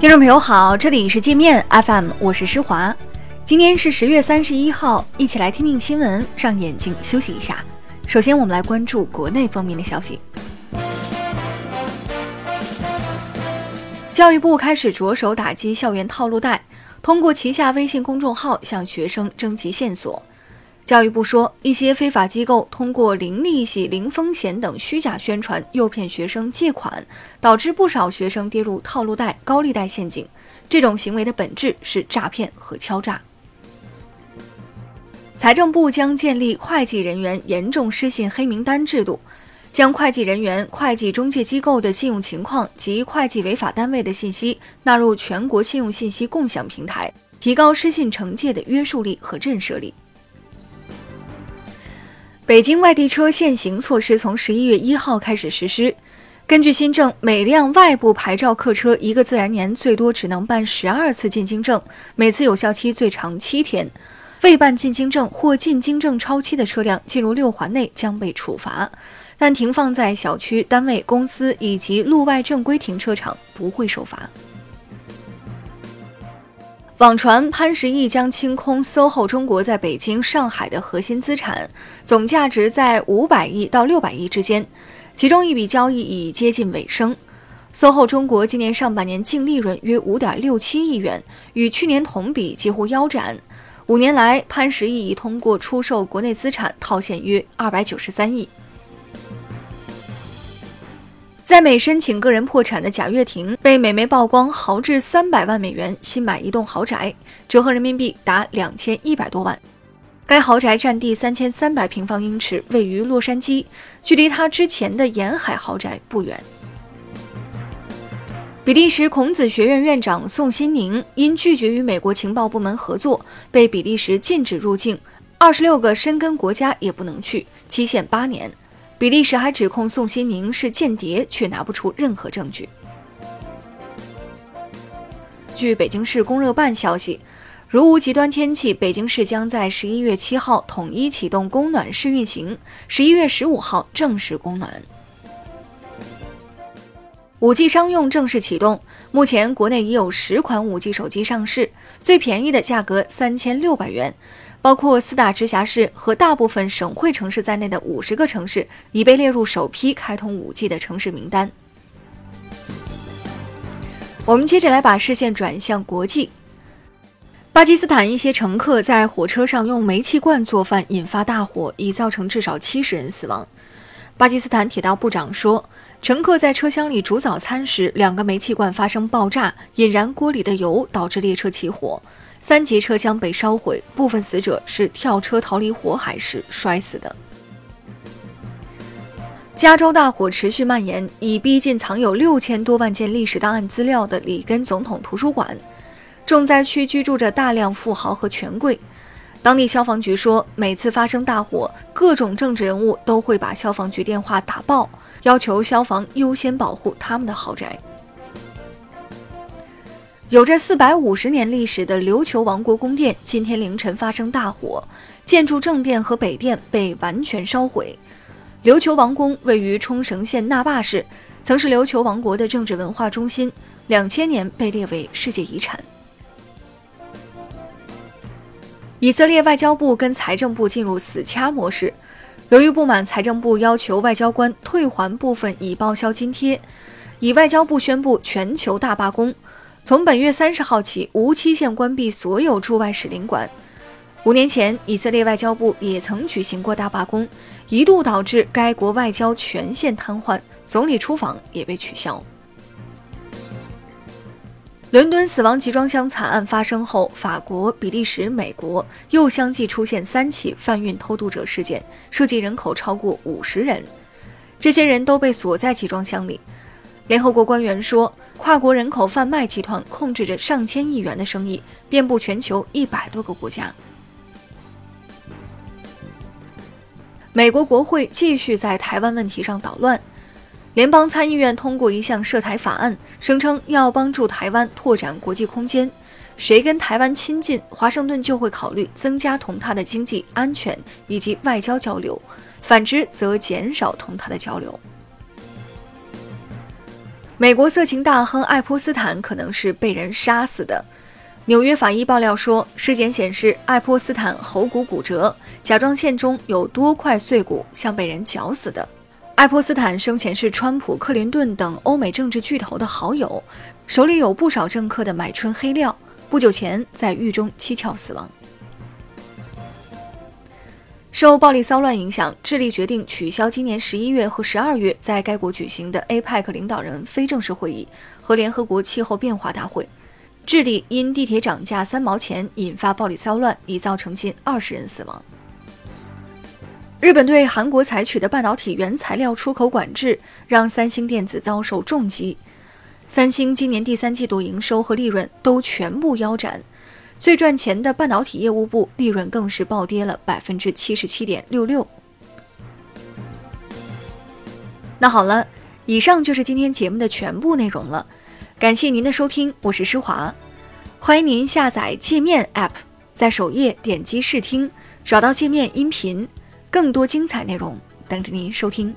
听众朋友好，这里是界面 FM，我是施华。今天是十月三十一号，一起来听听新闻，让眼睛休息一下。首先，我们来关注国内方面的消息。教育部开始着手打击校园套路贷，通过旗下微信公众号向学生征集线索。教育部说，一些非法机构通过零利息、零风险等虚假宣传，诱骗学生借款，导致不少学生跌入套路贷、高利贷陷阱。这种行为的本质是诈骗和敲诈。财政部将建立会计人员严重失信黑名单制度，将会计人员、会计中介机构的信用情况及会计违法单位的信息纳入全国信用信息共享平台，提高失信惩戒的约束力和震慑力。北京外地车限行措施从十一月一号开始实施。根据新政，每辆外部牌照客车一个自然年最多只能办十二次进京证，每次有效期最长七天。未办进京证或进京证超期的车辆进入六环内将被处罚，但停放在小区、单位、公司以及路外正规停车场不会受罚。网传潘石屹将清空 SOHO 中国在北京、上海的核心资产，总价值在五百亿到六百亿之间。其中一笔交易已接近尾声。SOHO 中国今年上半年净利润约五点六七亿元，与去年同比几乎腰斩。五年来，潘石屹已通过出售国内资产套现约二百九十三亿。在美申请个人破产的贾跃亭被美媒曝光豪掷三百万美元新买一栋豪宅，折合人民币达两千一百多万。该豪宅占地三千三百平方英尺，位于洛杉矶，距离他之前的沿海豪宅不远。比利时孔子学院院长宋新宁因拒绝与美国情报部门合作，被比利时禁止入境，二十六个申根国家也不能去，期限八年。比利时还指控宋欣宁是间谍，却拿不出任何证据。据北京市供热办消息，如无极端天气，北京市将在十一月七号统一启动供暖试运行，十一月十五号正式供暖。五 G 商用正式启动，目前国内已有十款五 G 手机上市，最便宜的价格三千六百元。包括四大直辖市和大部分省会城市在内的五十个城市已被列入首批开通 5G 的城市名单。我们接着来把视线转向国际。巴基斯坦一些乘客在火车上用煤气罐做饭，引发大火，已造成至少七十人死亡。巴基斯坦铁道部长说，乘客在车厢里煮早餐时，两个煤气罐发生爆炸，引燃锅里的油，导致列车起火。三节车厢被烧毁，部分死者是跳车逃离火海时摔死的。加州大火持续蔓延，已逼近藏有六千多万件历史档案资料的里根总统图书馆。重灾区居住着大量富豪和权贵。当地消防局说，每次发生大火，各种政治人物都会把消防局电话打爆，要求消防优先保护他们的豪宅。有着四百五十年历史的琉球王国宫殿今天凌晨发生大火，建筑正殿和北殿被完全烧毁。琉球王宫位于冲绳县那霸市，曾是琉球王国的政治文化中心，两千年被列为世界遗产。以色列外交部跟财政部进入死掐模式，由于不满财政部要求外交官退还部分已报销津贴，以外交部宣布全球大罢工。从本月三十号起，无期限关闭所有驻外使领馆。五年前，以色列外交部也曾举行过大罢工，一度导致该国外交全线瘫痪，总理出访也被取消。伦敦死亡集装箱惨案发生后，法国、比利时、美国又相继出现三起贩运偷渡者事件，涉及人口超过五十人，这些人都被锁在集装箱里。联合国官员说，跨国人口贩卖集团控制着上千亿元的生意，遍布全球一百多个国家。美国国会继续在台湾问题上捣乱，联邦参议院通过一项涉台法案，声称要帮助台湾拓展国际空间。谁跟台湾亲近，华盛顿就会考虑增加同他的经济、安全以及外交交流；反之，则减少同他的交流。美国色情大亨爱泼斯坦可能是被人杀死的。纽约法医爆料说，尸检显示爱泼斯坦喉骨骨折，甲状腺中有多块碎骨，像被人绞死的。爱泼斯坦生前是川普、克林顿等欧美政治巨头的好友，手里有不少政客的买春黑料。不久前在狱中蹊跷死亡。受暴力骚乱影响，智利决定取消今年十一月和十二月在该国举行的 APEC 领导人非正式会议和联合国气候变化大会。智利因地铁涨价三毛钱引发暴力骚乱，已造成近二十人死亡。日本对韩国采取的半导体原材料出口管制，让三星电子遭受重击。三星今年第三季度营收和利润都全部腰斩，最赚钱的半导体业务部利润更是暴跌了百分之七十七点六六。那好了，以上就是今天节目的全部内容了，感谢您的收听，我是施华，欢迎您下载界面 App，在首页点击试听，找到界面音频。更多精彩内容等着您收听。